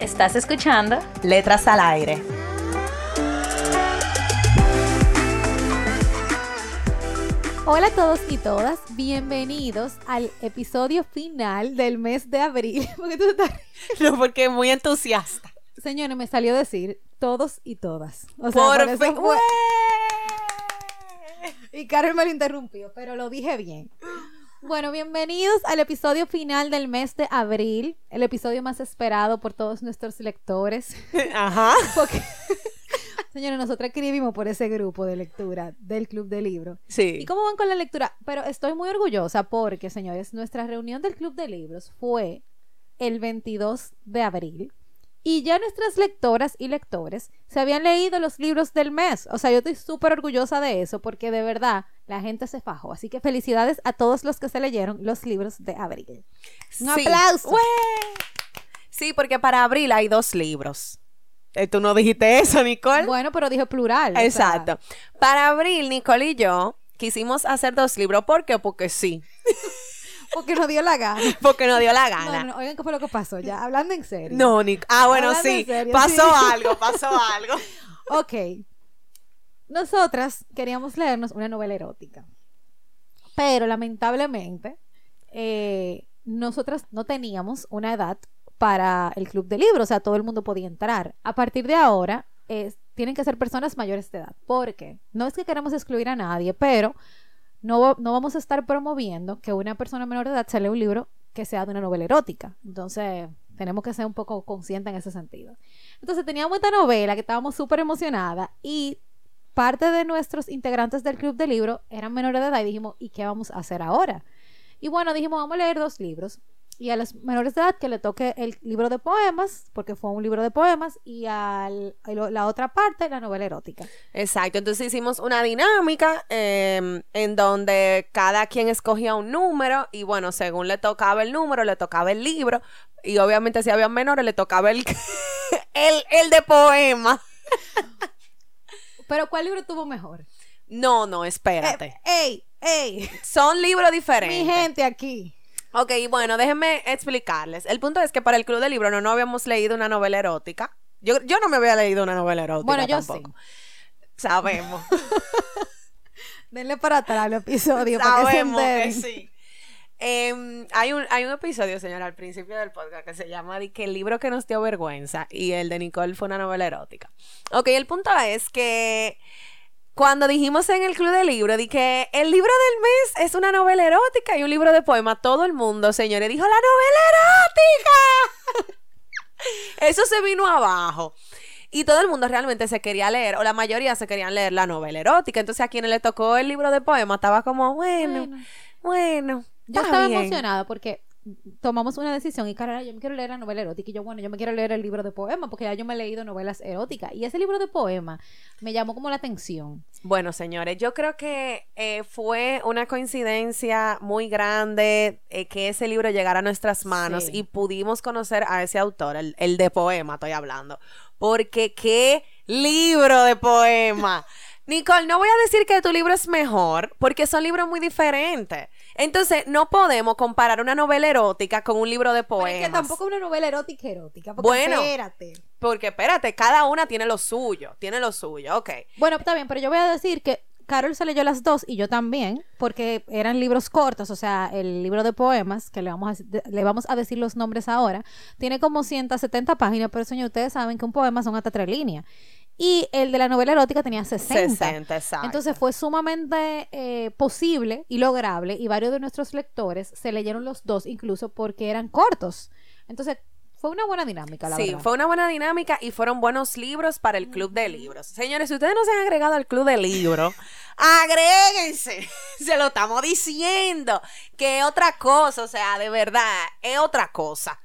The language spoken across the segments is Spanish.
¿Estás escuchando? Letras al aire. Hola a todos y todas, bienvenidos al episodio final del mes de abril. Porque tú estás... No, porque muy entusiasta. Señores, me salió a decir todos y todas. O sea, Por por eso fin. fue- Y Carol me lo interrumpió, pero lo dije bien. Bueno, bienvenidos al episodio final del mes de abril, el episodio más esperado por todos nuestros lectores. Ajá. Porque, señores, nosotros escribimos por ese grupo de lectura del Club de Libros. Sí. ¿Y cómo van con la lectura? Pero estoy muy orgullosa porque, señores, nuestra reunión del Club de Libros fue el 22 de abril y ya nuestras lectoras y lectores se habían leído los libros del mes. O sea, yo estoy súper orgullosa de eso porque de verdad la gente se fajó. Así que felicidades a todos los que se leyeron los libros de abril. Un Sí. aplauso. ¡Ué! Sí, porque para abril hay dos libros. Eh, Tú no dijiste eso, Nicole. Bueno, pero dije plural. o sea, Exacto. Para abril, Nicole y yo quisimos hacer dos libros. ¿Por qué? Porque sí. porque nos dio la gana. Porque nos dio la gana. no, no, oigan qué fue lo que pasó ya. Hablando en serio. No, Nic- Ah, bueno, Hablando sí. serio, pasó sí. algo, pasó algo. Ok. Nosotras queríamos leernos una novela erótica. Pero lamentablemente, eh, nosotras no teníamos una edad para el club de libros. O sea, todo el mundo podía entrar. A partir de ahora, tienen que ser personas mayores de edad. Porque no es que queramos excluir a nadie, pero no, no vamos a estar promoviendo que una persona menor de edad se lea un libro que sea de una novela erótica. Entonces, tenemos que ser un poco conscientes en ese sentido. Entonces, teníamos esta novela que estábamos súper emocionadas y parte de nuestros integrantes del club de libro eran menores de edad y dijimos, ¿y qué vamos a hacer ahora? Y bueno, dijimos, vamos a leer dos libros. Y a los menores de edad que le toque el libro de poemas, porque fue un libro de poemas, y a la otra parte, la novela erótica. Exacto, entonces hicimos una dinámica eh, en donde cada quien escogía un número y bueno, según le tocaba el número, le tocaba el libro y obviamente si había menores le tocaba el, el, el de poema. Pero ¿cuál libro tuvo mejor? No, no, espérate. ¡Ey! ¡Ey! Son libros diferentes. Mi gente aquí. Ok, bueno, déjenme explicarles. El punto es que para el Club de Libro no, no habíamos leído una novela erótica. Yo, yo no me había leído una novela erótica Bueno, yo tampoco. Sabemos. Denle para atrás el episodio para que se Sabemos que enteren. sí. Em, hay, un, hay un episodio, señora, al principio del podcast que se llama que el libro que nos dio vergüenza y el de Nicole fue una novela erótica. Ok, el punto es que cuando dijimos en el club de libro, di que el libro del mes es una novela erótica y un libro de poema, todo el mundo, señores, dijo la novela erótica. Eso se vino abajo. Y todo el mundo realmente se quería leer, o la mayoría se querían leer la novela erótica. Entonces a quienes le tocó el libro de poema estaba como, bueno, Bueno. bueno. Yo está estaba bien. emocionada porque tomamos una decisión y Carla, yo me quiero leer la novela erótica y yo, bueno, yo me quiero leer el libro de poemas porque ya yo me he leído novelas eróticas y ese libro de poemas me llamó como la atención. Bueno, señores, yo creo que eh, fue una coincidencia muy grande eh, que ese libro llegara a nuestras manos Sí. y pudimos conocer a ese autor, el, el de poema, estoy hablando. Porque qué libro de poema. Nicole, no voy a decir que tu libro es mejor, porque son libros muy diferentes. Entonces, no podemos comparar una novela erótica con un libro de Pero poemas. es que tampoco una novela erótica erótica, porque Bueno. espérate. Porque, espérate, cada una tiene lo suyo, tiene lo suyo, ok. Bueno, está bien, pero yo voy a decir que Carol se leyó las dos y yo también, porque eran libros cortos, o sea, el libro de poemas, que le vamos a, le vamos a decir los nombres ahora, tiene como 170 páginas, pero señor, ustedes saben que un poema son hasta tres líneas. Y el de la novela erótica tenía 60. 60, exacto. Entonces fue sumamente eh, posible y lograble y varios de nuestros lectores se leyeron los dos incluso porque eran cortos. Entonces fue una buena dinámica, la Sí, verdad. fue una buena dinámica y fueron buenos libros para el club de libros. Señores, si ustedes no se han agregado al club de libros, agréguense. Se lo estamos diciendo. Que es otra cosa, o sea, de verdad, es otra cosa.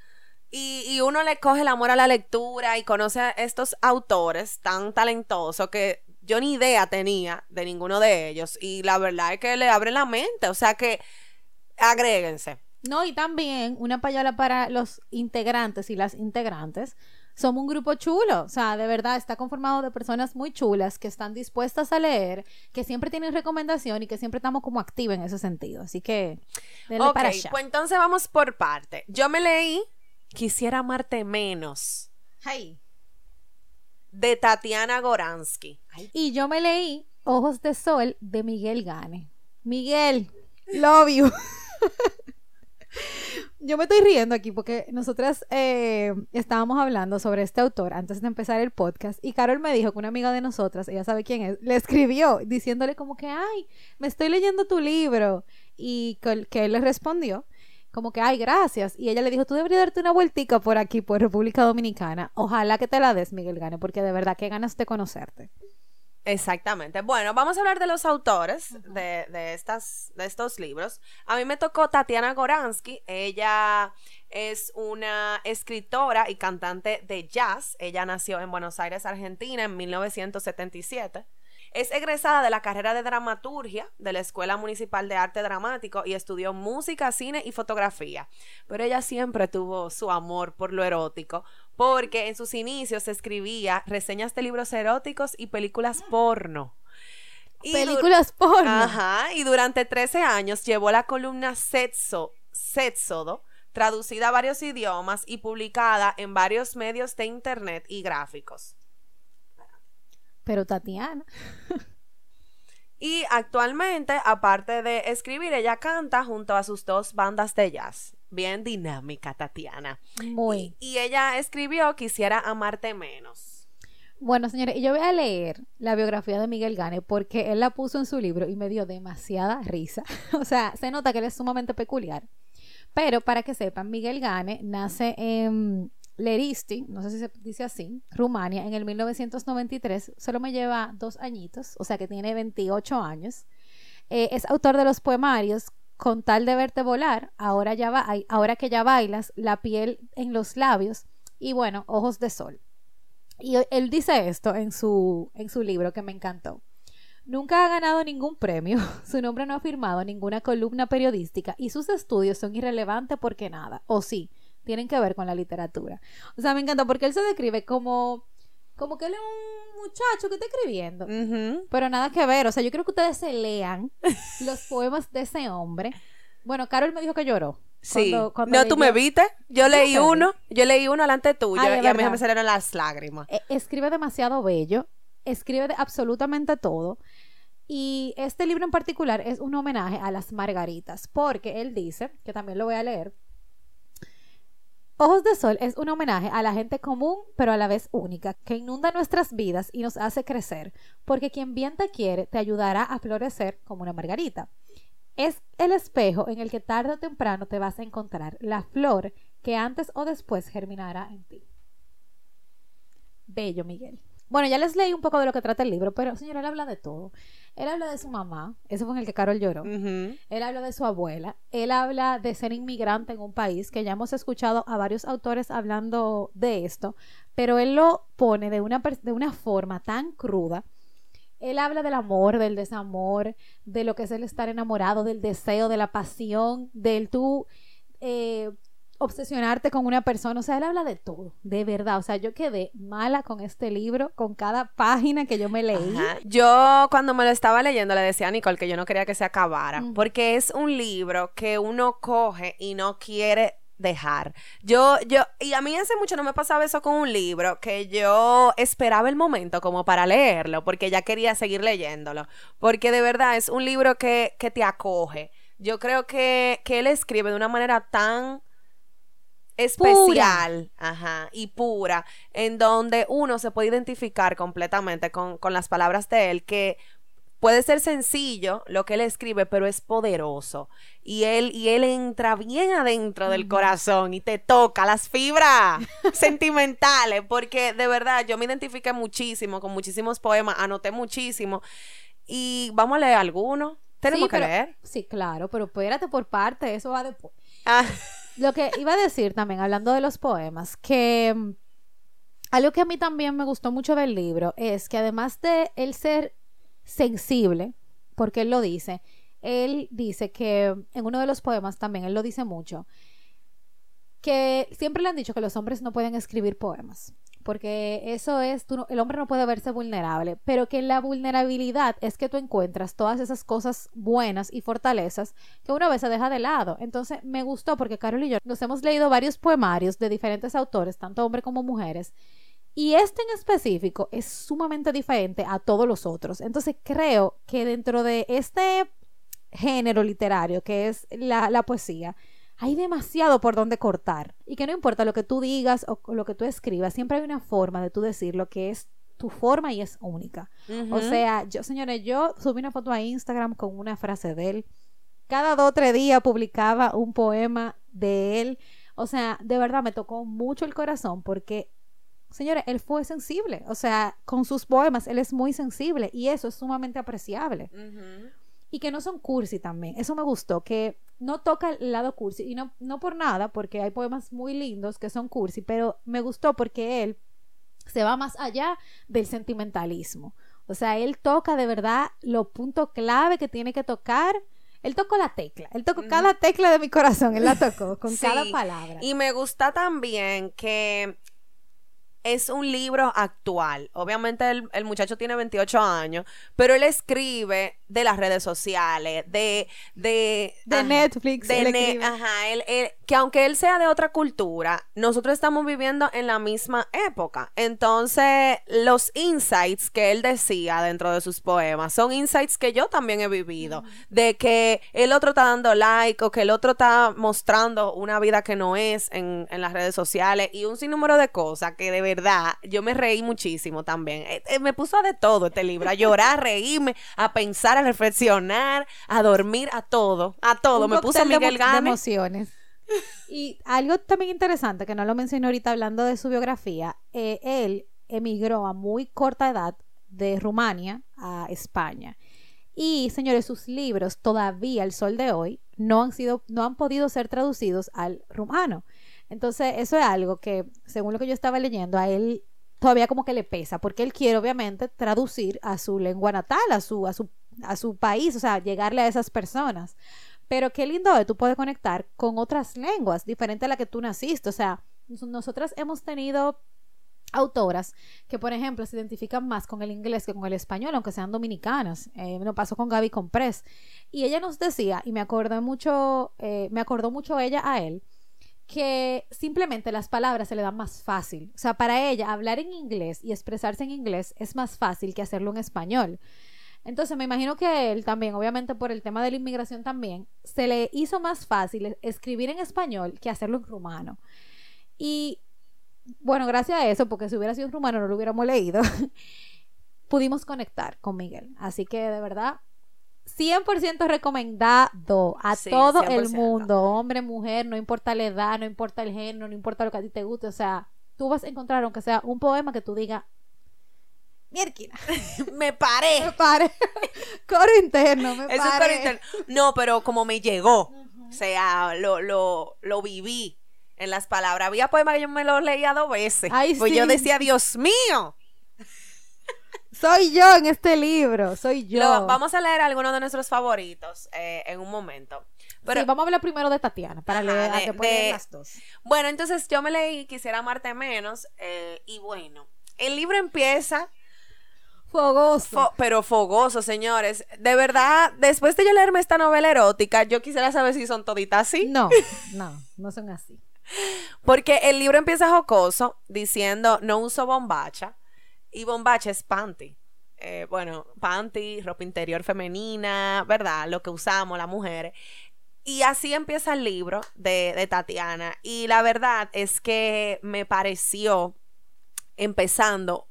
Y, y uno le coge el amor a la lectura y conoce a estos autores tan talentosos que yo ni idea tenía de ninguno de ellos. Y la verdad es que le abre la mente. O sea que agréguense. No, y también una payola para los integrantes y las integrantes. Somos un grupo chulo, o sea, de verdad está conformado de personas muy chulas que están dispuestas a leer, que siempre tienen recomendación y que siempre estamos como activos en ese sentido. Así que, denle Ok, para allá. pues entonces vamos por parte. Yo me leí Quisiera amarte menos Hey. de Tatiana Goransky. Y yo me leí Ojos de Sol de Miguel Gane. Miguel, love you. yo me estoy riendo aquí porque nosotras eh, estábamos hablando sobre este autor antes de empezar el podcast y Carol me dijo que una amiga de nosotras, ella sabe quién es, le escribió diciéndole como que, ay, me estoy leyendo tu libro y que, que él le respondió como que, ay, gracias. Y ella le dijo, tú deberías darte una vueltica por aquí, por República Dominicana. Ojalá que te la des, Miguel Gane, porque de verdad, qué ganas de conocerte. Exactamente. Bueno, vamos a hablar de los autores de, de estas, de estos libros. A mí me tocó Tatiana Goransky. Ella es una escritora y cantante de jazz. Ella nació en Buenos Aires, Argentina, en 1977. Es egresada de la carrera de dramaturgia de la Escuela Municipal de Arte Dramático y estudió música, cine y fotografía. Pero ella siempre tuvo su amor por lo erótico, porque en sus inicios escribía reseñas de libros eróticos y películas porno. Y Películas porno. Ajá, y durante 13 años llevó la columna Sexo, Sexodo, traducida a varios idiomas y publicada en varios medios de internet y gráficos. Pero Tatiana. Y actualmente, aparte de escribir, ella canta junto a sus dos bandas de jazz. Bien dinámica, Tatiana. Muy. Y, y ella escribió Quisiera amarte menos. Bueno, señores, yo voy a leer la biografía de Miguel Gane porque él la puso en su libro y me dio demasiada risa. o sea, se nota que él es sumamente peculiar. Pero para que sepan, Miguel Gane nace en Leristi, no sé si se dice así, Rumania, en el 1993. Solo me lleva dos añitos, o sea que tiene 28 años. Eh, es autor de los poemarios Con tal de verte volar, ahora, ya ahora que ya bailas, La piel en los labios y bueno, Ojos de sol. Y él dice esto en su, en su libro que me encantó. Nunca ha ganado ningún premio, su nombre no ha firmado ninguna columna periodística y sus estudios son irrelevantes porque nada, o sí, tienen que ver con la literatura. O sea, me encanta porque él se describe como, como que él es un muchacho que está escribiendo, pero nada que ver. O sea, yo creo que ustedes se lean los poemas de ese hombre. Bueno, Carol me dijo que lloró. Sí. cuando- cuando no, tú me viste. Yo leí uno. Yo leí uno delante tuyo Ay, y a mí me salieron las lágrimas. Eh, escribe demasiado bello, escribe de absolutamente todo. Y este libro en particular es un homenaje a las margaritas, porque él dice, que también lo voy a leer, Ojos de Sol es un homenaje a la gente común, pero a la vez única, que inunda nuestras vidas y nos hace crecer, porque quien bien te quiere te ayudará a florecer como una margarita. Es el espejo en el que tarde o temprano te vas a encontrar la flor que antes o después germinará en ti. Bello, Miguel. Bueno, ya les leí un poco de lo que trata el libro, pero señor, él habla de todo. Él habla de su mamá, ese fue en el que Carol lloró. Él habla de su abuela. Él habla de ser inmigrante en un país, que ya hemos escuchado a varios autores hablando de esto, pero él lo pone de una, de una forma tan cruda. Él habla del amor, del desamor, de lo que es el estar enamorado, del deseo, de la pasión, del tú eh, obsesionarte con una persona. O sea, él habla de todo, de verdad. O sea, yo quedé mala con este libro, con cada página que yo me leí. Ajá. Yo cuando me lo estaba leyendo le decía a Nicole que yo no quería que se acabara, porque es un libro que uno coge y no quiere dejar. Yo, yo, y a mí hace mucho no me pasaba eso con un libro, que yo esperaba el momento como para leerlo, porque ya quería seguir leyéndolo, porque de verdad es un libro que, que te acoge. Yo creo que, que él escribe de una manera tan especial ajá, y pura, en donde uno se puede identificar completamente con, con las palabras de él, que puede ser sencillo lo que él escribe, pero es poderoso. Y él, y él entra bien adentro del corazón y te toca las fibras sentimentales, porque de verdad yo me identifiqué muchísimo con muchísimos poemas, anoté muchísimo. Y vamos a leer alguno. Tenemos Sí, que pero- leer. Sí, claro, pero espérate por parte, eso va después. Ah, lo que iba a decir también, hablando de los poemas, que mm, algo que a mí también me gustó mucho del libro es que además de él ser sensible, porque él lo dice, él dice que en uno de los poemas también, él lo dice mucho, que siempre le han dicho que los hombres no pueden escribir poemas, porque eso es, el hombre no puede verse vulnerable, pero que la vulnerabilidad es que tú encuentras todas esas cosas buenas y fortalezas que una vez se deja de lado. Entonces me gustó porque Carol y yo nos hemos leído varios poemarios de diferentes autores, tanto hombres como mujeres, y este en específico es sumamente diferente a todos los otros. Entonces creo que dentro de este género literario que es la, la poesía, hay demasiado por donde cortar. Y que no importa lo que tú digas o lo que tú escribas, siempre hay una forma de tú decir lo que es tu forma y es única. O sea, yo, señores, yo subí una foto a Instagram con una frase de él. Cada dos o tres días publicaba un poema de él. O sea, de verdad me tocó mucho el corazón porque, señores, él fue sensible. O sea, con sus poemas él es muy sensible y eso es sumamente apreciable. Y que no son cursi también. Eso me gustó, que no toca el lado cursi. Y no, no por nada, porque hay poemas muy lindos que son cursi, pero me gustó porque él se va más allá del sentimentalismo. O sea, él toca de verdad los puntos clave que tiene que tocar. Él tocó la tecla. Él tocó cada tecla de mi corazón. Él la tocó con Sí, cada palabra. Y me gusta también que es un libro actual. Obviamente el, el muchacho tiene 28 años, pero él escribe de las redes sociales, de... De, De ajá, Netflix. de ne- ajá, él- él- que aunque él sea de otra cultura, nosotros estamos viviendo en la misma época. Entonces, los insights que él decía dentro de sus poemas son insights que yo también he vivido. De que el otro está dando like o que el otro está mostrando una vida que no es en, en las redes sociales y un sinnúmero de cosas que de verdad yo me reí muchísimo también. Eh, eh, me puso de todo este libro, a llorar, a reírme, a pensar, a reflexionar, a dormir, a todo, a todo. Un me puso de Miguel de Gane. emociones. Y algo también interesante que no lo mencioné ahorita hablando de su biografía, eh, él emigró a muy corta edad de Rumania a España. Y señores, sus libros todavía al sol de hoy no han sido, no han podido ser traducidos al rumano. Entonces, eso es algo que, según lo que yo estaba leyendo, a él todavía como que le pesa, porque él quiere obviamente traducir a su lengua natal, a su, a su, a su país, o sea, llegarle a esas personas. Pero qué lindo es tú puedes conectar con otras lenguas, diferente a la que tú naciste. O sea, nos- nosotras hemos tenido autoras que, por ejemplo, se identifican más con el inglés que con el español, aunque sean dominicanas. Eh, me lo pasó con Gaby Comprés. Y ella nos decía, y me acordé mucho, eh, me acordó mucho ella a él, que simplemente las palabras se le dan más fácil. O sea, para ella hablar en inglés y expresarse en inglés es más fácil que hacerlo en español. Entonces me imagino que él también, obviamente por el tema de la inmigración también, se le hizo más fácil escribir en español que hacerlo en rumano. Y bueno, gracias a eso, porque si hubiera sido en rumano no lo hubiéramos leído, pudimos conectar con Miguel. Así que de verdad, 100% recomendado a Sí, todo el 100%. mundo, hombre, mujer, no importa la edad, no importa el género, no importa lo que a ti te guste, o sea, tú vas a encontrar, aunque sea un poema que tú digas, mierquina, me paré. me pare, coro interno, me Es un pare. coro interno. No, pero como me llegó. O sea, lo, lo, lo viví en las palabras. Había poemas que yo me los leía dos veces. Ay, pues sí. yo decía, Dios mío. Soy yo en este libro, soy yo. Lo- vamos a leer algunos de nuestros favoritos eh, en un momento. Pero Sí, vamos a hablar primero de Tatiana, para Ajá, leer, de- leer de- las dos. bueno, entonces yo me leí Quisiera amarte menos. eh, y bueno, el libro empieza Fogoso. Fo- pero fogoso, señores. De verdad, después de yo leerme esta novela erótica, yo quisiera saber si son toditas así. No, no, no son así. Porque el libro empieza jocoso diciendo no uso bombacha. Y bombacha es panty. Eh, bueno, panty, ropa interior femenina, ¿verdad? Lo que usamos las mujeres. Y así empieza el libro de, de Tatiana. Y la verdad es que me pareció, empezando,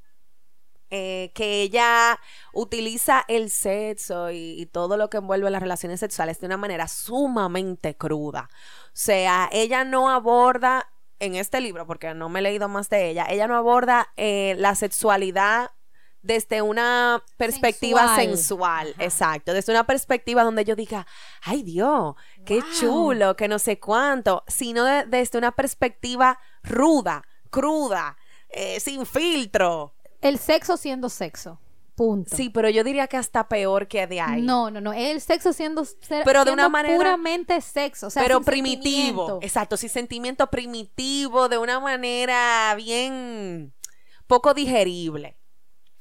eh, que ella utiliza el sexo y, y todo lo que envuelve las relaciones sexuales de una manera sumamente cruda. O sea, ella no aborda en este libro, porque no me he leído más de ella, ella no aborda eh, la sexualidad desde una perspectiva Sensual. sensual, exacto, desde una perspectiva donde yo diga, ay Dios, qué Wow. chulo, que no sé cuánto, sino de- desde una perspectiva ruda, cruda, eh, sin filtro. El sexo siendo sexo. Punto. Sí, pero yo diría que hasta peor que de ahí. No, no, no. El sexo siendo, ser- Pero de una manera- puramente sexo. O sea, pero primitivo, exacto, sí, sentimiento primitivo, de una manera bien poco digerible.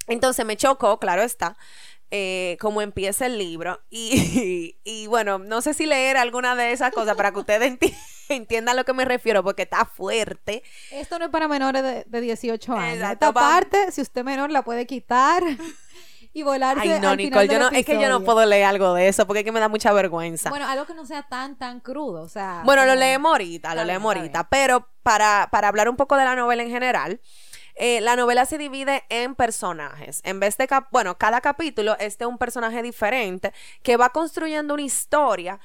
Entonces me chocó, claro está, eh, cómo empieza el libro. Y, y, bueno, no sé si leer alguna de esas cosas para que ustedes enti- entiendan a lo que me refiero, porque está fuerte. Esto no es para menores de, de 18 años. Exacto, Esta parte, si usted menor, la puede quitar y volarse Ay, no, al final Nicole, yo no, es que yo no puedo leer algo de eso, porque es que me da mucha vergüenza. Bueno, algo que no sea tan, tan crudo. O sea, Bueno, lo leemos ahorita, lo leemos ahorita. Pero para, para hablar un poco de la novela en general, eh, la novela se divide en personajes. En vez de, cap- bueno, cada capítulo es de un personaje diferente que va construyendo una historia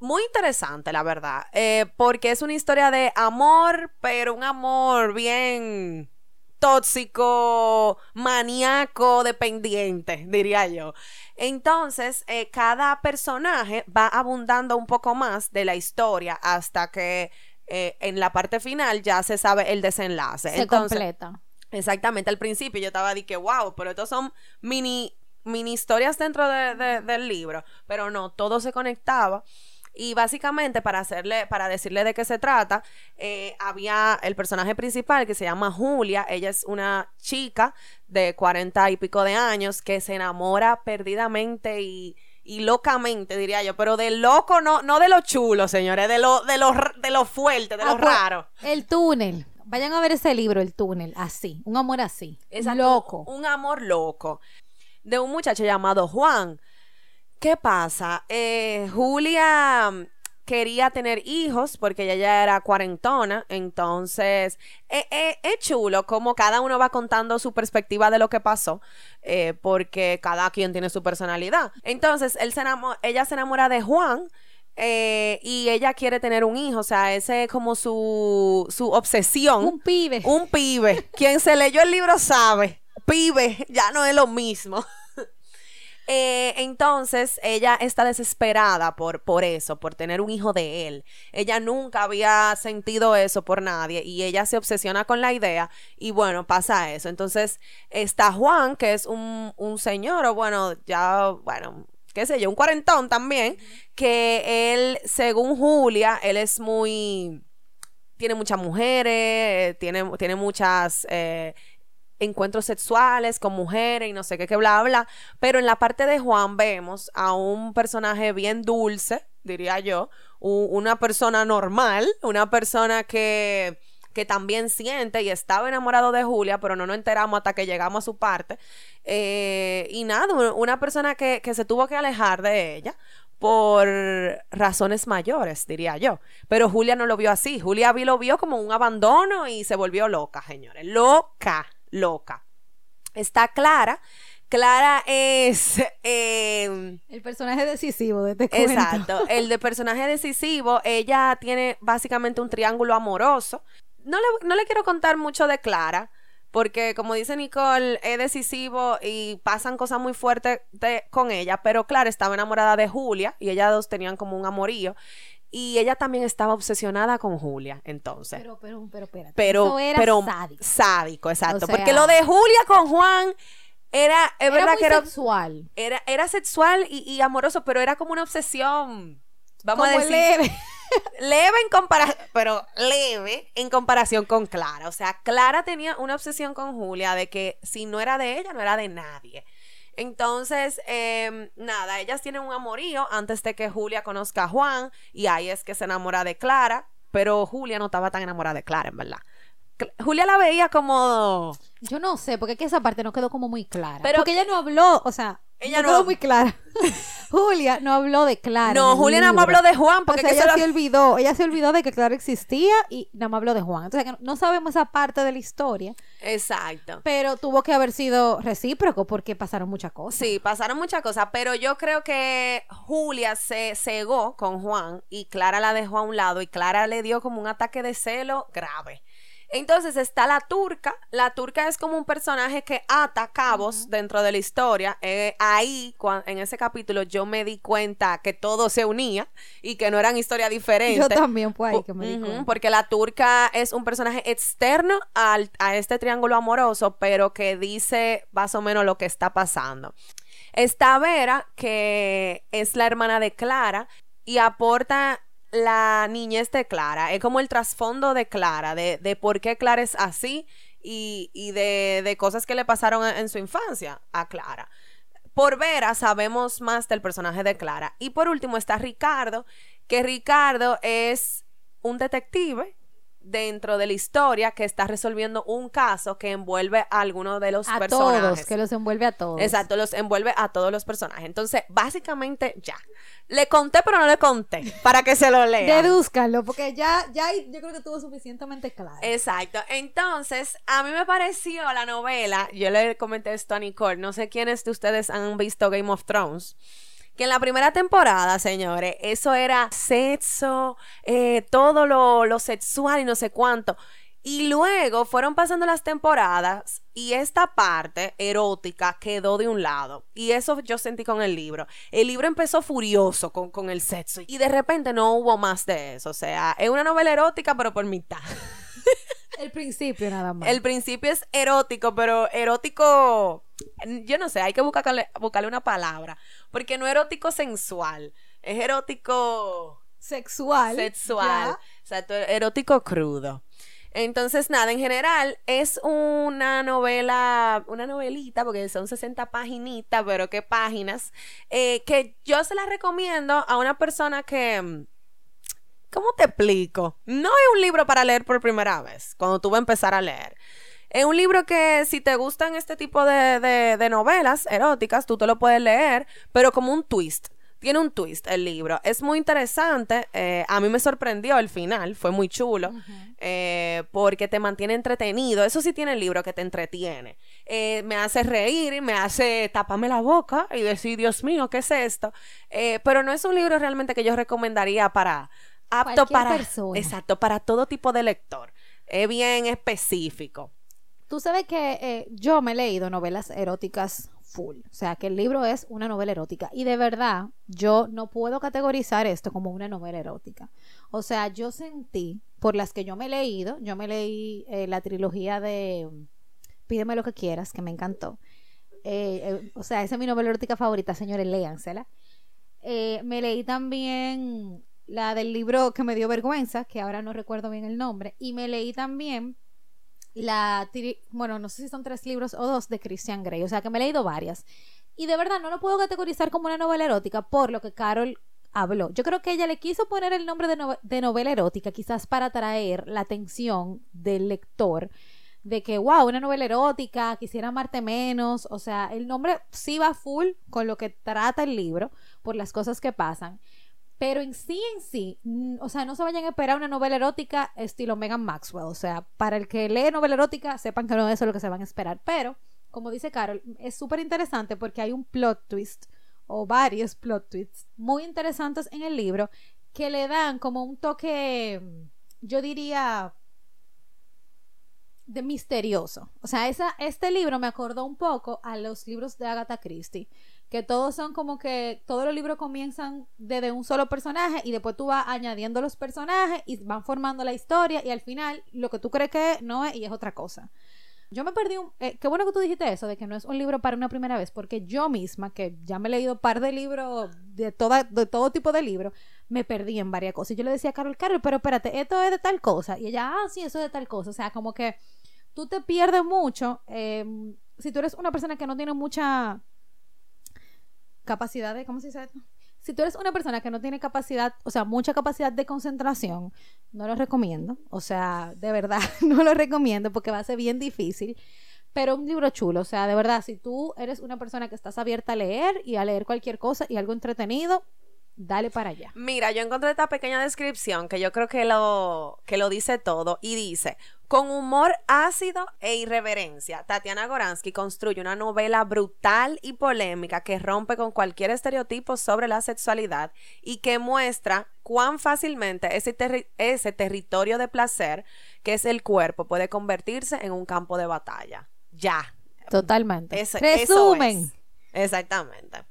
muy interesante, la verdad. eh, porque es una historia de amor, pero un amor bien tóxico, maníaco, dependiente, diría yo. Entonces, eh, cada personaje va abundando un poco más de la historia hasta que eh, en la parte final ya se sabe el desenlace. Se Entonces, completa. Exactamente, al principio yo estaba de que, wow, pero estos son mini, mini historias dentro de- de- del libro, pero no, todo se conectaba. Y básicamente, para hacerle, para decirle de qué se trata, eh, había el personaje principal que se llama Julia. Ella es una chica de cuarenta y pico de años que se enamora perdidamente y, y locamente, diría yo. Pero de loco, no, no de lo chulo, señores, de lo, de lo, de lo fuerte, de lo Ah, pues, raro. El túnel. Vayan a ver ese libro, El túnel. Así. Un amor así. Exacto, Loco. Un amor loco. De un muchacho llamado Juan. ¿Qué pasa? Eh, Julia mm, quería tener hijos porque ella ya era cuarentona. Entonces, eh, eh, es chulo como cada uno va contando su perspectiva de lo que pasó. eh, porque cada quien tiene su personalidad. Entonces, él se ella se enamora de Juan. eh, y ella quiere tener un hijo, o sea, ese es como su, su obsesión. Un pibe. Un pibe. Quien se leyó el libro sabe. Pibe, ya no es lo mismo. Eh, entonces, ella está desesperada por, por eso, por tener un hijo de él. Ella nunca había sentido eso por nadie y ella se obsesiona con la idea y bueno, pasa eso. Entonces, está Juan, que es un, un señor, o bueno, ya, bueno, qué sé yo, un cuarentón también, que él, según Julia, él es muy tiene muchas mujeres, eh, tiene, tiene muchas eh, encuentros sexuales con mujeres y no sé qué, qué bla, bla. Pero en la parte de Juan vemos a un personaje bien dulce, diría yo, una persona normal, una persona que que también siente y estaba enamorado de Julia, pero no nos enteramos hasta que llegamos a su parte. Eh, y nada, un- una persona que, que se tuvo que alejar de ella por razones mayores, diría yo. Pero Julia no lo vio así. Julia lo vio como un abandono y se volvió loca, señores. Loca, loca. Está Clara. Clara es... eh, El personaje decisivo de este cuento. Exacto. El de personaje decisivo, ella tiene básicamente un triángulo amoroso. No le, no le quiero contar mucho de Clara, porque como dice Nicole, es decisivo y pasan cosas muy fuertes de- con ella, pero Clara estaba enamorada de Julia y ellas dos tenían como un amorío. Y ella también estaba obsesionada con Julia, entonces. Pero, pero, pero, espérate. Pero, Eso era pero sádico. sádico, exacto. O sea- porque lo de Julia con Juan era, es Era verdad muy que era, sexual. era, era sexual y, y amoroso, pero era como una obsesión. Vamos como a decir, leve. leve en comparación, pero leve en comparación con Clara. O sea, Clara tenía una obsesión con Julia de que si no era de ella, no era de nadie. Entonces, em, nada, ellas tienen un amorío antes de que Julia conozca a Juan y ahí es que se enamora de Clara, pero Julia no estaba tan enamorada de Clara, en verdad. Julia la veía como... Yo no sé, porque es que esa parte no quedó como muy clara. Pero porque ella no habló, o sea, Ella no, no- quedó muy clara. Julia no habló de Clara. No, Julia nada más libro. habló de Juan, porque o sea, que ella se olvidó, ella se olvidó de que Clara existía y nada más habló de Juan. Entonces, no sabemos esa parte de la historia, Exacto. pero tuvo que haber sido recíproco porque pasaron muchas cosas. Sí, pasaron muchas cosas, pero yo creo que Julia se cegó con Juan y Clara la dejó a un lado y Clara le dio como un ataque de celo grave. Entonces está la turca. La turca es como un personaje que ata cabos dentro de la historia. Eh, ahí, en ese capítulo, yo me di cuenta que todo se unía y que no eran historias diferentes. Yo también fue ahí que me di cuenta. Porque la turca es un personaje externo al- a este triángulo amoroso, pero que dice más o menos lo que está pasando. Está Vera, que es la hermana de Clara, y aporta la niñez de Clara. Es como el trasfondo de Clara, de, de por qué Clara es así y, y de, de cosas que le pasaron en, su infancia a Clara. Por Vera sabemos más del personaje de Clara. Y por último está Ricardo, que Ricardo es un detective dentro de la historia que está resolviendo un caso que envuelve a alguno de los A personajes. todos, que los envuelve a todos. Exacto, los envuelve a todos los personajes. Entonces, básicamente, ya. Le conté, pero no le conté, para que se lo lean. Dedúzcanlo, porque ya, ya yo creo que estuvo suficientemente claro. Exacto. Entonces, a mí me pareció la novela, yo le comenté esto a Nicole, no sé quiénes de ustedes han visto Game of Thrones, que en la primera temporada, señores, eso era sexo, eh, todo lo, lo sexual y no sé cuánto. Y luego fueron pasando las temporadas y esta parte erótica quedó de un lado. Y eso yo sentí con el libro. El libro empezó furioso con, con el sexo y de repente no hubo más de eso. O sea, es una novela erótica pero por mitad. El principio nada más. El principio es erótico, pero erótico, yo no sé, hay que buscarle, buscarle una palabra, porque no erótico sensual, es erótico sexual. sexual, ya. exacto, erótico crudo. Entonces, nada, en general es una novela, una novelita, porque son 60 paginitas, pero qué páginas, eh, que yo se la recomiendo a una persona que, ¿cómo te explico? No es un libro para leer por primera vez, cuando tú vas a empezar a leer. Es un libro que si te gustan este tipo de, de- de novelas eróticas, tú te lo puedes leer, pero como un twist. Tiene un twist el libro. Es muy interesante. eh, a mí me sorprendió el final. Fue muy chulo. eh, porque te mantiene entretenido. Eso sí tiene el libro que te entretiene. Eh, me hace reír, me hace taparme la boca y decir, Dios mío, ¿qué es esto? Eh, pero no es un libro realmente que yo recomendaría para apto Cualquier para persona. exacto para todo tipo de lector. Es bien específico. Tú sabes que eh, yo me he leído novelas eróticas full. O sea, que el libro es una novela erótica. Y de verdad, yo no puedo categorizar esto como una novela erótica. O sea, yo sentí, por las que yo me he leído, yo me leí eh, la trilogía de Pídeme lo que quieras, que me encantó. Eh, o sea, esa es mi novela erótica favorita, señores, léansela. Me leí también la del libro que me dio vergüenza, que ahora no recuerdo bien el nombre. Y me leí también la bueno, no sé si son tres libros o dos de Christian Grey, o sea que me he leído varias. Y de verdad no lo puedo categorizar como una novela erótica por lo que Carol habló. Yo creo que ella le quiso poner el nombre de, de novela erótica quizás para atraer la atención del lector de que, wow, una novela erótica, quisiera amarte menos, o sea, el nombre sí va full con lo que trata el libro por las cosas que pasan. Pero en sí, en sí, mm, o sea, no se vayan a esperar una novela erótica estilo Megan Maxwell. O sea, para el que lee novela erótica, sepan que no es eso lo que se van a esperar. Pero, como dice Carol, es súper interesante porque hay un plot twist o varios plot twists muy interesantes en el libro que le dan como un toque, mm, yo diría, de misterioso. O sea, esa, este libro me acordó un poco a los libros de Agatha Christie, que todos son como que todos los libros comienzan desde un solo personaje y después tú vas añadiendo los personajes y van formando la historia y al final lo que tú crees que no es y es otra cosa. Yo me perdí un... eh, qué bueno que tú dijiste eso, de que no es un libro para una primera vez, porque yo misma, que ya me he leído par de libros, de, toda, de todo tipo de libros, me perdí en varias cosas. Y yo le decía a Carol, Carol, pero espérate, esto es de tal cosa. Y ella, ah, sí, eso es de tal cosa. O sea, como que tú te pierdes mucho eh, si tú eres una persona que no tiene mucha capacidad de, ¿cómo se dice esto? Si tú eres una persona que no tiene capacidad, o sea, mucha capacidad de concentración, no lo recomiendo. O sea, de verdad, no lo recomiendo porque va a ser bien difícil. Pero un libro chulo, o sea, de verdad, si tú eres una persona que estás abierta a leer y a leer cualquier cosa y algo entretenido, Dale para allá. Mira, yo encontré esta pequeña descripción que yo creo que lo, que lo dice todo y dice, con humor ácido e irreverencia, Tatiana Goransky construye una novela brutal y polémica que rompe con cualquier estereotipo sobre la sexualidad y que muestra cuán fácilmente ese, terri- ese territorio de placer que es el cuerpo puede convertirse en un campo de batalla. Ya. Totalmente. Eso- Resumen. eso es. Exactamente.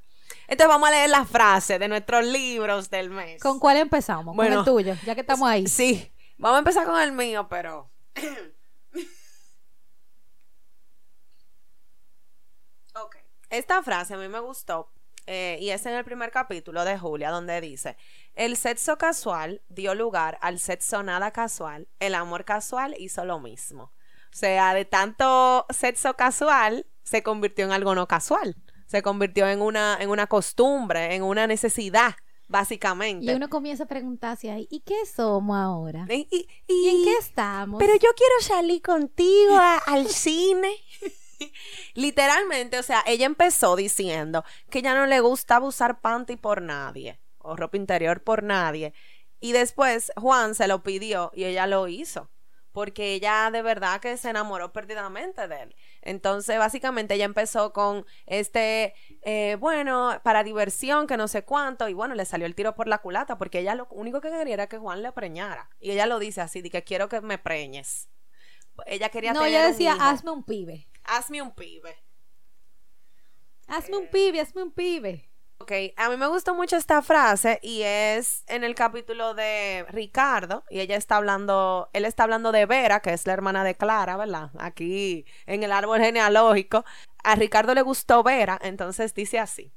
Entonces vamos a leer la frase de nuestros libros del mes. ¿Con cuál empezamos? Bueno, con el tuyo, ya que estamos ahí. Sí, vamos a empezar con el mío, pero. ok. Esta frase a mí me gustó eh, y es en el primer capítulo de Julia, donde dice: El sexo casual dio lugar al sexo nada casual, el amor casual hizo lo mismo. O sea, de tanto sexo casual se convirtió en algo no casual. Se convirtió en una, en una costumbre, en una necesidad, básicamente. Y uno comienza a preguntarse ahí, ¿y qué somos ahora? Y- y- ¿Y en qué estamos? Pero yo quiero salir contigo a- al cine. Literalmente, o sea, ella empezó diciendo que ya no le gustaba usar panty por nadie o ropa interior por nadie. Y después Juan se lo pidió y ella lo hizo. Porque ella de verdad que se enamoró perdidamente de él. Entonces, básicamente, ella empezó con este, eh, bueno, para diversión, que no sé cuánto. Y bueno, le salió el tiro por la culata. Porque ella lo único que quería era que Juan le preñara. Y ella lo dice así: de que quiero que me preñes. Ella quería no, tener ella un decía, hijo. hazme un pibe. Hazme un pibe. Hazme un pibe, hazme un pibe. Ok, a mí me gustó mucho esta frase y es en el capítulo de Ricardo y ella está hablando, él está hablando de Vera, que es la hermana de Clara, ¿verdad? Aquí en el árbol genealógico. A Ricardo le gustó Vera, entonces dice así.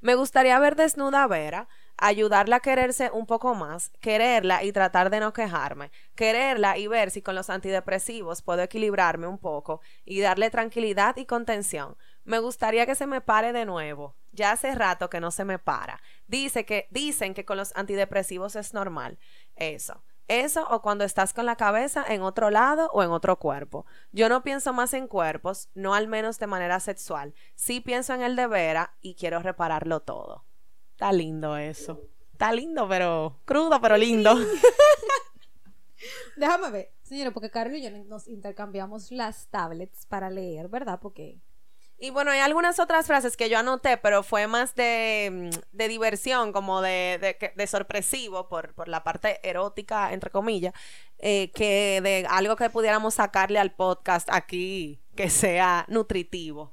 Me gustaría ver desnuda a Vera, ayudarla a quererse un poco más, quererla y tratar de no quejarme, quererla y ver si con los antidepresivos puedo equilibrarme un poco y darle tranquilidad y contención. Me gustaría que se me pare de nuevo. Ya hace rato que no se me para. Dice que dicen que con los antidepresivos es normal. Eso. Eso o cuando estás con la cabeza en otro lado o en otro cuerpo. Yo no pienso más en cuerpos, no al menos de manera sexual. Sí pienso en el de Vera y quiero repararlo todo. Está lindo eso. Está lindo, pero crudo, pero lindo. Déjame ver. Señora, porque Carlos y yo nos intercambiamos las tablets para leer, ¿verdad? Porque Y bueno, hay algunas otras frases que yo anoté, pero fue más de, mm, de diversión, como de, de, sorpresivo por, por la parte erótica, entre comillas, eh, que de algo que pudiéramos sacarle al podcast aquí que sea nutritivo.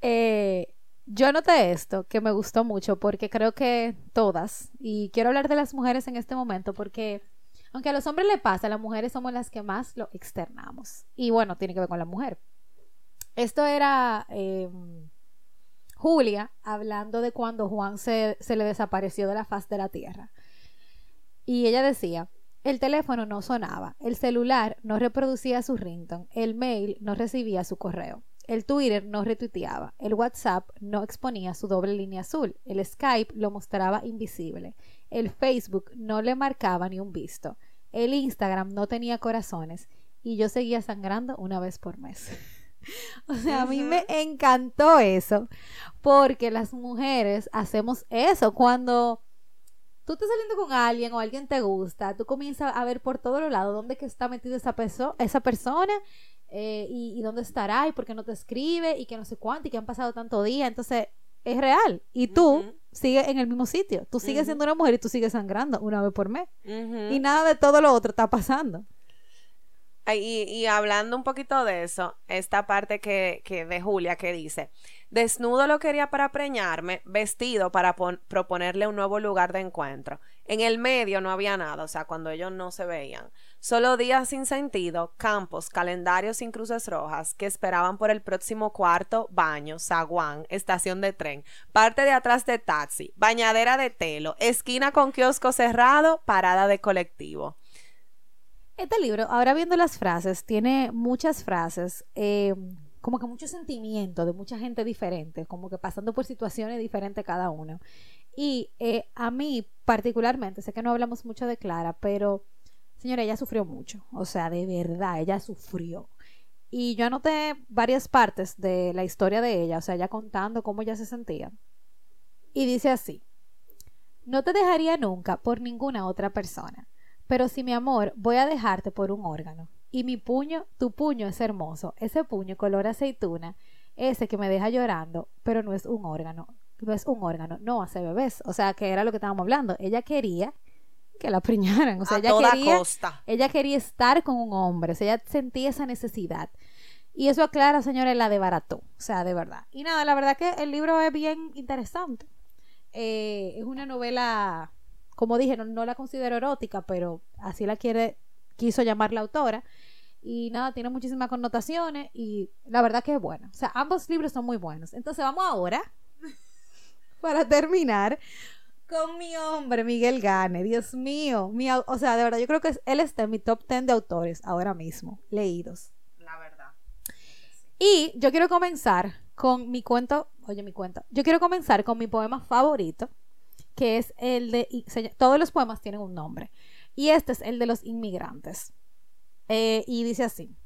Eh, yo noté esto que me gustó mucho porque creo que todas, y quiero hablar de las mujeres en este momento porque aunque a los hombres le pasa, las mujeres somos las que más lo externamos. Y bueno, tiene que ver con la mujer. Esto era eh, Julia hablando de cuando Juan se, se le desapareció de la faz de la tierra. Y ella decía, el teléfono no sonaba, el celular no reproducía su ringtone, el mail no recibía su correo, el Twitter no retuiteaba, el WhatsApp no exponía su doble línea azul, el Skype lo mostraba invisible, el Facebook no le marcaba ni un visto, el Instagram no tenía corazones y yo seguía sangrando una vez por mes. O sea, a mí me encantó eso, porque las mujeres hacemos eso cuando tú estás saliendo con alguien o alguien te gusta, tú comienzas a ver por todos los lados dónde que está metida esa, perso- esa persona eh, y, y dónde estará y por qué no te escribe y que no sé cuánto y que han pasado tanto día. Entonces, es real. Y tú sigues en el mismo sitio. Tú sigues siendo una mujer y tú sigues sangrando una vez por mes. Y nada de todo lo otro está pasando. Y, y hablando un poquito de eso, esta parte que, que de Julia que dice, desnudo lo quería para preñarme, vestido para pon- proponerle un nuevo lugar de encuentro. En el medio no había nada, o sea, cuando ellos no se veían. Solo días sin sentido, campos, calendarios sin cruces rojas que esperaban por el próximo cuarto, baño, zaguán, estación de tren, parte de atrás de taxi, bañadera de telo, esquina con kiosco cerrado, parada de colectivo. Este libro, ahora viendo las frases, tiene muchas frases, eh, como que mucho sentimiento de mucha gente diferente, como que pasando por situaciones diferentes cada uno. Y eh, a mí particularmente, sé que no hablamos mucho de Clara, pero señora, ella sufrió mucho, o sea, de verdad, ella sufrió. Y yo anoté varias partes de la historia de ella, o sea, ella contando cómo ella se sentía. Y dice así. No te dejaría nunca por ninguna otra persona. Pero si mi amor, voy a dejarte por un órgano. Y mi puño, tu puño es hermoso, ese puño color aceituna, ese que me deja llorando, pero no es un órgano, no es un órgano, no hace bebés. O sea, que era lo que estábamos hablando. Ella quería que la preñaran. O sea, a ella toda quería, costa. ella quería estar con un hombre. O sea, ella sentía esa necesidad. Y eso aclara, señores, la de barato. O sea, de verdad. Y nada, la verdad que el libro es bien interesante. Eh, es una novela, como dije, no, no la considero erótica, pero así la quiere, quiso llamar la autora. Y nada, tiene muchísimas connotaciones y la verdad que es buena. O sea, ambos libros son muy buenos. Entonces vamos ahora, para terminar, con mi hombre, Miguel Gane. Dios mío. Mi, o sea, de verdad, yo creo que es- él está en mi top 10 de autores ahora mismo, leídos. La verdad. Y yo quiero comenzar con mi cuento, oye, mi cuento. Yo quiero comenzar con mi poema favorito, que es el de, todos los poemas tienen un nombre, y este es el de los inmigrantes. Eh, y dice así,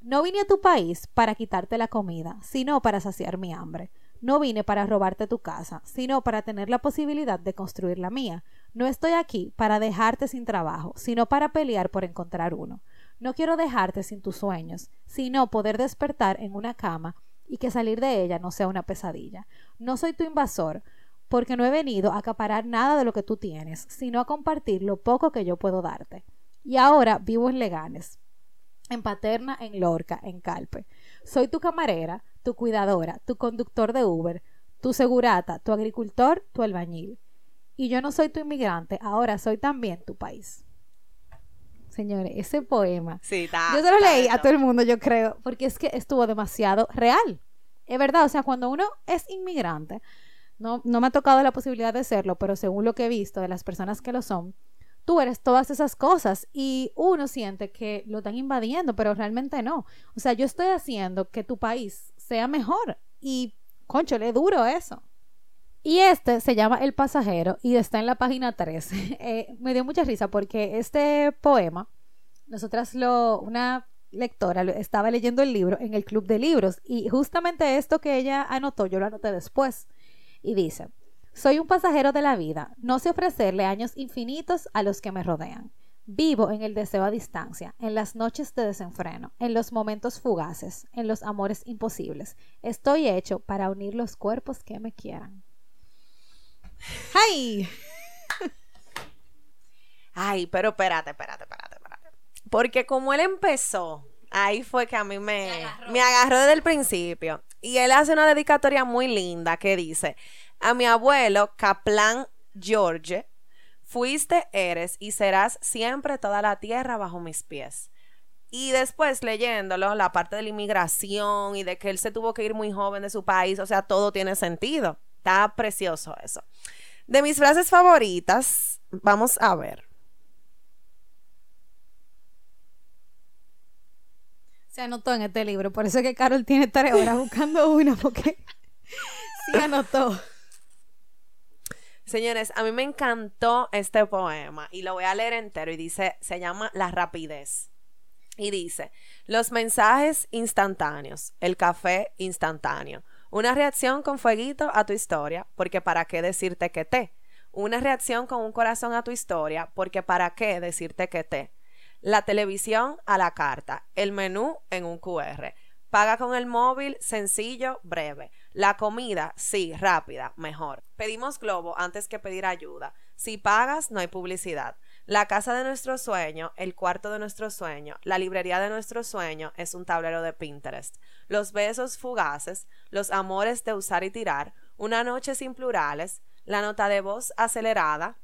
no vine a tu país para quitarte la comida, sino para saciar mi hambre. No vine para robarte tu casa, sino para tener la posibilidad de construir la mía. No estoy aquí para dejarte sin trabajo, sino para pelear por encontrar uno. No quiero dejarte sin tus sueños, sino poder despertar en una cama y que salir de ella no sea una pesadilla. No soy tu invasor, porque no he venido a acaparar nada de lo que tú tienes, sino a compartir lo poco que yo puedo darte. Y ahora vivo en Leganes, en Paterna, en Lorca, en Calpe. Soy tu camarera, tu cuidadora, tu conductor de Uber, tu segurata, tu agricultor, tu albañil. Y yo no soy tu inmigrante, ahora soy también tu país. Señores, ese poema Sí, yo se lo leí a todo el mundo, yo creo, porque es que estuvo demasiado real. Es verdad, o sea, cuando uno es inmigrante, no, no me ha tocado la posibilidad de serlo, pero según lo que he visto de las personas que lo son, tú eres todas esas cosas y uno siente que lo están invadiendo, pero realmente no. O sea, yo estoy haciendo que tu país sea mejor y, concho, le duro eso. Y este se llama El pasajero y está en la página 3. Eh, me dio mucha risa porque este poema nosotras lo, una lectora estaba leyendo el libro en el club de libros y justamente esto que ella anotó, yo lo anoté después y dice, soy un pasajero de la vida, no sé ofrecerle años infinitos a los que me rodean. Vivo en el deseo a distancia, en las noches de desenfreno, en los momentos fugaces, en los amores imposibles. Estoy hecho para unir los cuerpos que me quieran. ¡Ay! Ay, pero espérate, espérate, espérate, espérate. Porque como él empezó, ahí fue que a mí me, me agarró. desde el principio. Y él hace una dedicatoria muy linda que dice, a mi abuelo Kaplan George, fuiste, eres y serás siempre toda la tierra bajo mis pies. Y después leyéndolo, la parte de la inmigración y de que él se tuvo que ir muy joven de su país, o sea, todo tiene sentido. Está precioso eso. De mis frases favoritas, vamos a ver. Se anotó en este libro, por eso es que Carol tiene tres horas buscando una, porque sí anotó. Señores, a mí me encantó este poema y lo voy a leer entero y dice, se llama La rapidez. Y dice, los mensajes instantáneos, el café instantáneo, una reacción con fueguito a tu historia, porque para qué decirte que te. Una reacción con un corazón a tu historia, porque para qué decirte que te. La televisión a la carta, el menú en un QR. Paga con el móvil, sencillo, breve. La comida, sí, rápida, mejor. Pedimos globo antes que pedir ayuda. Si pagas, no hay publicidad. La casa de nuestro sueño, el cuarto de nuestro sueño, la librería de nuestro sueño es un tablero de Pinterest. Los besos fugaces, los amores de usar y tirar, una noche sin plurales, la nota de voz acelerada,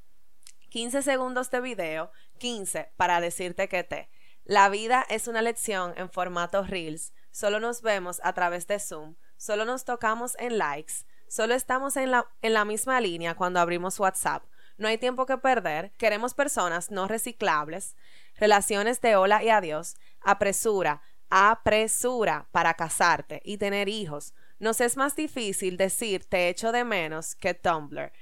15 segundos de video, 15 para decirte que te. La vida es una lección en formato Reels. Solo nos vemos a través de Zoom. Solo nos tocamos en likes. Solo estamos en la, en la misma línea cuando abrimos WhatsApp. No hay tiempo que perder. Queremos personas no reciclables. Relaciones de hola y adiós. Apresura. Apresura para casarte y tener hijos. Nos es más difícil decir te echo de menos que Tumblr.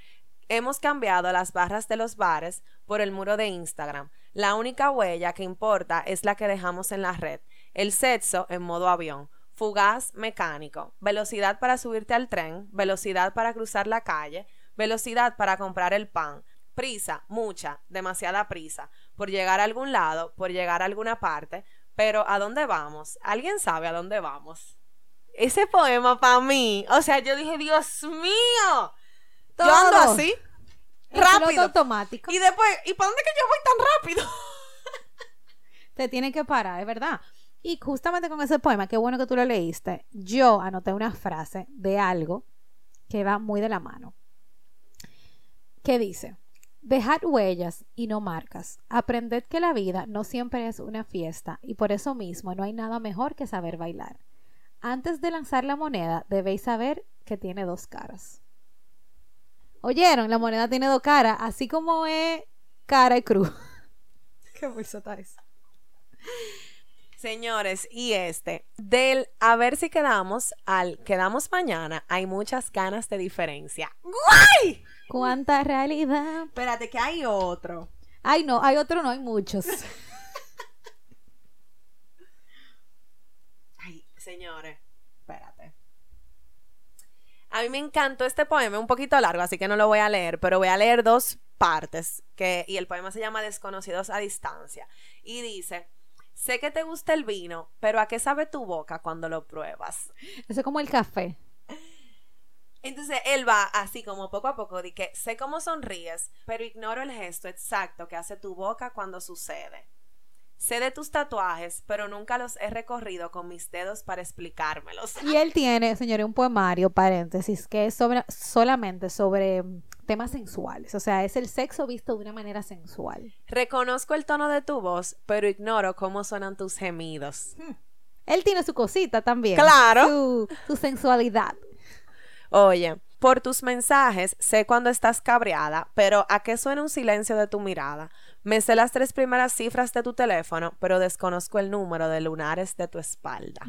Hemos cambiado las barras de los bares por el muro de Instagram. La única huella que importa es la que dejamos en la red. El sexo en modo avión. Fugaz mecánico. Velocidad para subirte al tren. Velocidad para cruzar la calle. Velocidad para comprar el pan. prisa, mucha, demasiada prisa, por llegar a algún lado, por llegar a alguna parte, pero ¿a dónde vamos? ¿Alguien sabe a dónde vamos? Ese poema para mí, o sea, yo dije, Dios mío, yo ando así, El rápido. automático. Y después, ¿y para dónde que yo voy tan rápido? Te tienen que parar, es verdad. Y justamente con ese poema, qué bueno que tú lo leíste, yo anoté una frase de algo que va muy de la mano. Que dice, dejad huellas y no marcas. Aprended que la vida no siempre es una fiesta y por eso mismo no hay nada mejor que saber bailar. Antes de lanzar la moneda, debéis saber que tiene dos caras. ¿Oyeron? La moneda tiene dos caras, así como es cara y cruz. qué está eso. Señores, y este, del a ver si quedamos al quedamos mañana, hay muchas ganas de diferencia. ¡Guay! ¿Cuánta realidad? Espérate, que hay otro. Ay, no, hay otro, no, hay muchos. Ay, señores. A mí me encantó este poema, un poquito largo, así que no lo voy a leer, pero voy a leer dos partes, que, y el poema se llama Desconocidos a Distancia. Y dice, sé que te gusta el vino, pero ¿a qué sabe tu boca cuando lo pruebas? Eso es como el café. Entonces él va así como poco a poco, de que sé cómo sonríes, pero ignoro el gesto exacto que hace tu boca cuando sucede. Sé de tus tatuajes, pero nunca los he recorrido con mis dedos para explicármelos. Y él tiene, señores, un poemario, paréntesis, que es sobre, solamente sobre temas sensuales. O sea, es el sexo visto de una manera sensual. Reconozco el tono de tu voz, pero ignoro cómo suenan tus gemidos. Él tiene su cosita también. Claro. Su, su sensualidad. Oye, por tus mensajes sé cuando estás cabreada, pero ¿a qué suena un silencio de tu mirada? Me sé las tres primeras cifras de tu teléfono, pero desconozco el número de lunares de tu espalda.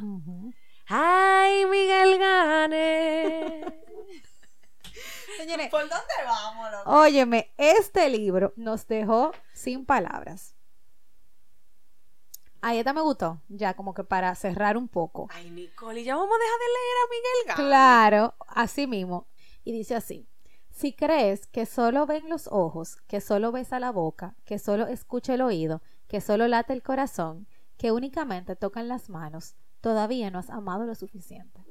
Ay, Miguel Gane. Señores, ¿Por dónde vamos? loco? óyeme, este libro nos dejó sin palabras. Ahí esta me gustó, ya como que para cerrar un poco. Ay, Nicole, ¿y ya vamos a dejar de leer a Miguel Gane? Claro, así mismo. Y dice así, si crees que solo ven los ojos, que solo besa la boca, que solo escucha el oído, que solo late el corazón, que únicamente tocan las manos, todavía no has amado lo suficiente.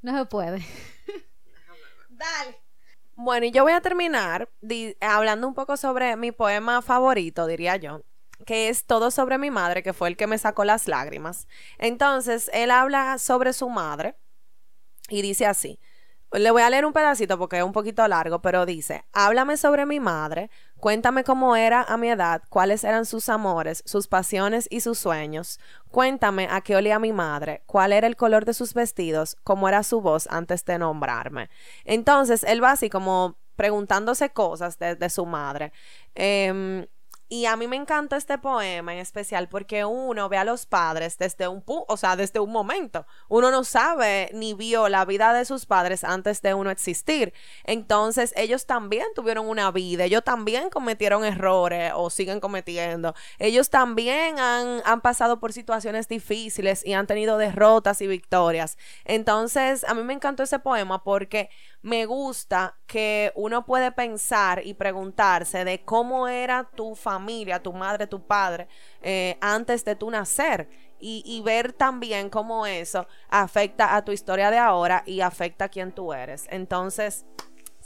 No se puede. Dale. Bueno, y yo voy a terminar hablando un poco sobre mi poema favorito, diría yo, que es Todo sobre mi madre, que fue el que me sacó las lágrimas. Entonces, él habla sobre su madre y dice así. Le voy a leer un pedacito porque es un poquito largo, pero dice, háblame sobre mi madre, cuéntame cómo era a mi edad, cuáles eran sus amores, sus pasiones y sus sueños, cuéntame a qué olía mi madre, cuál era el color de sus vestidos, cómo era su voz antes de nombrarme. Entonces, él va así como preguntándose cosas de, su madre. Em, y a mí me encanta este poema en especial porque uno ve a los padres desde un pu- o sea, desde un momento. Uno no sabe ni vio la vida de sus padres antes de uno existir. Entonces, ellos también tuvieron una vida, ellos también cometieron errores o siguen cometiendo. Ellos también han, han pasado por situaciones difíciles y han tenido derrotas y victorias. Entonces, a mí me encantó ese poema porque me gusta que uno puede pensar y preguntarse de cómo era tu familia, tu madre, tu padre, eh, antes de tu nacer. Y, y ver también cómo eso afecta a tu historia de ahora y afecta a quién tú eres. Entonces,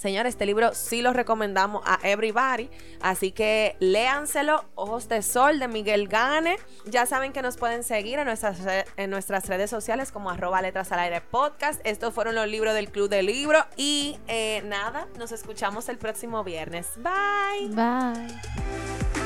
Señores, este libro sí lo recomendamos a everybody, así que léanselo, Ojos de Sol de Miguel Gane. Ya saben que nos pueden seguir en nuestras, en nuestras redes sociales como arroba letras al aire podcast. Estos fueron los libros del Club del Libro y eh, nada, nos escuchamos el próximo viernes. Bye. Bye.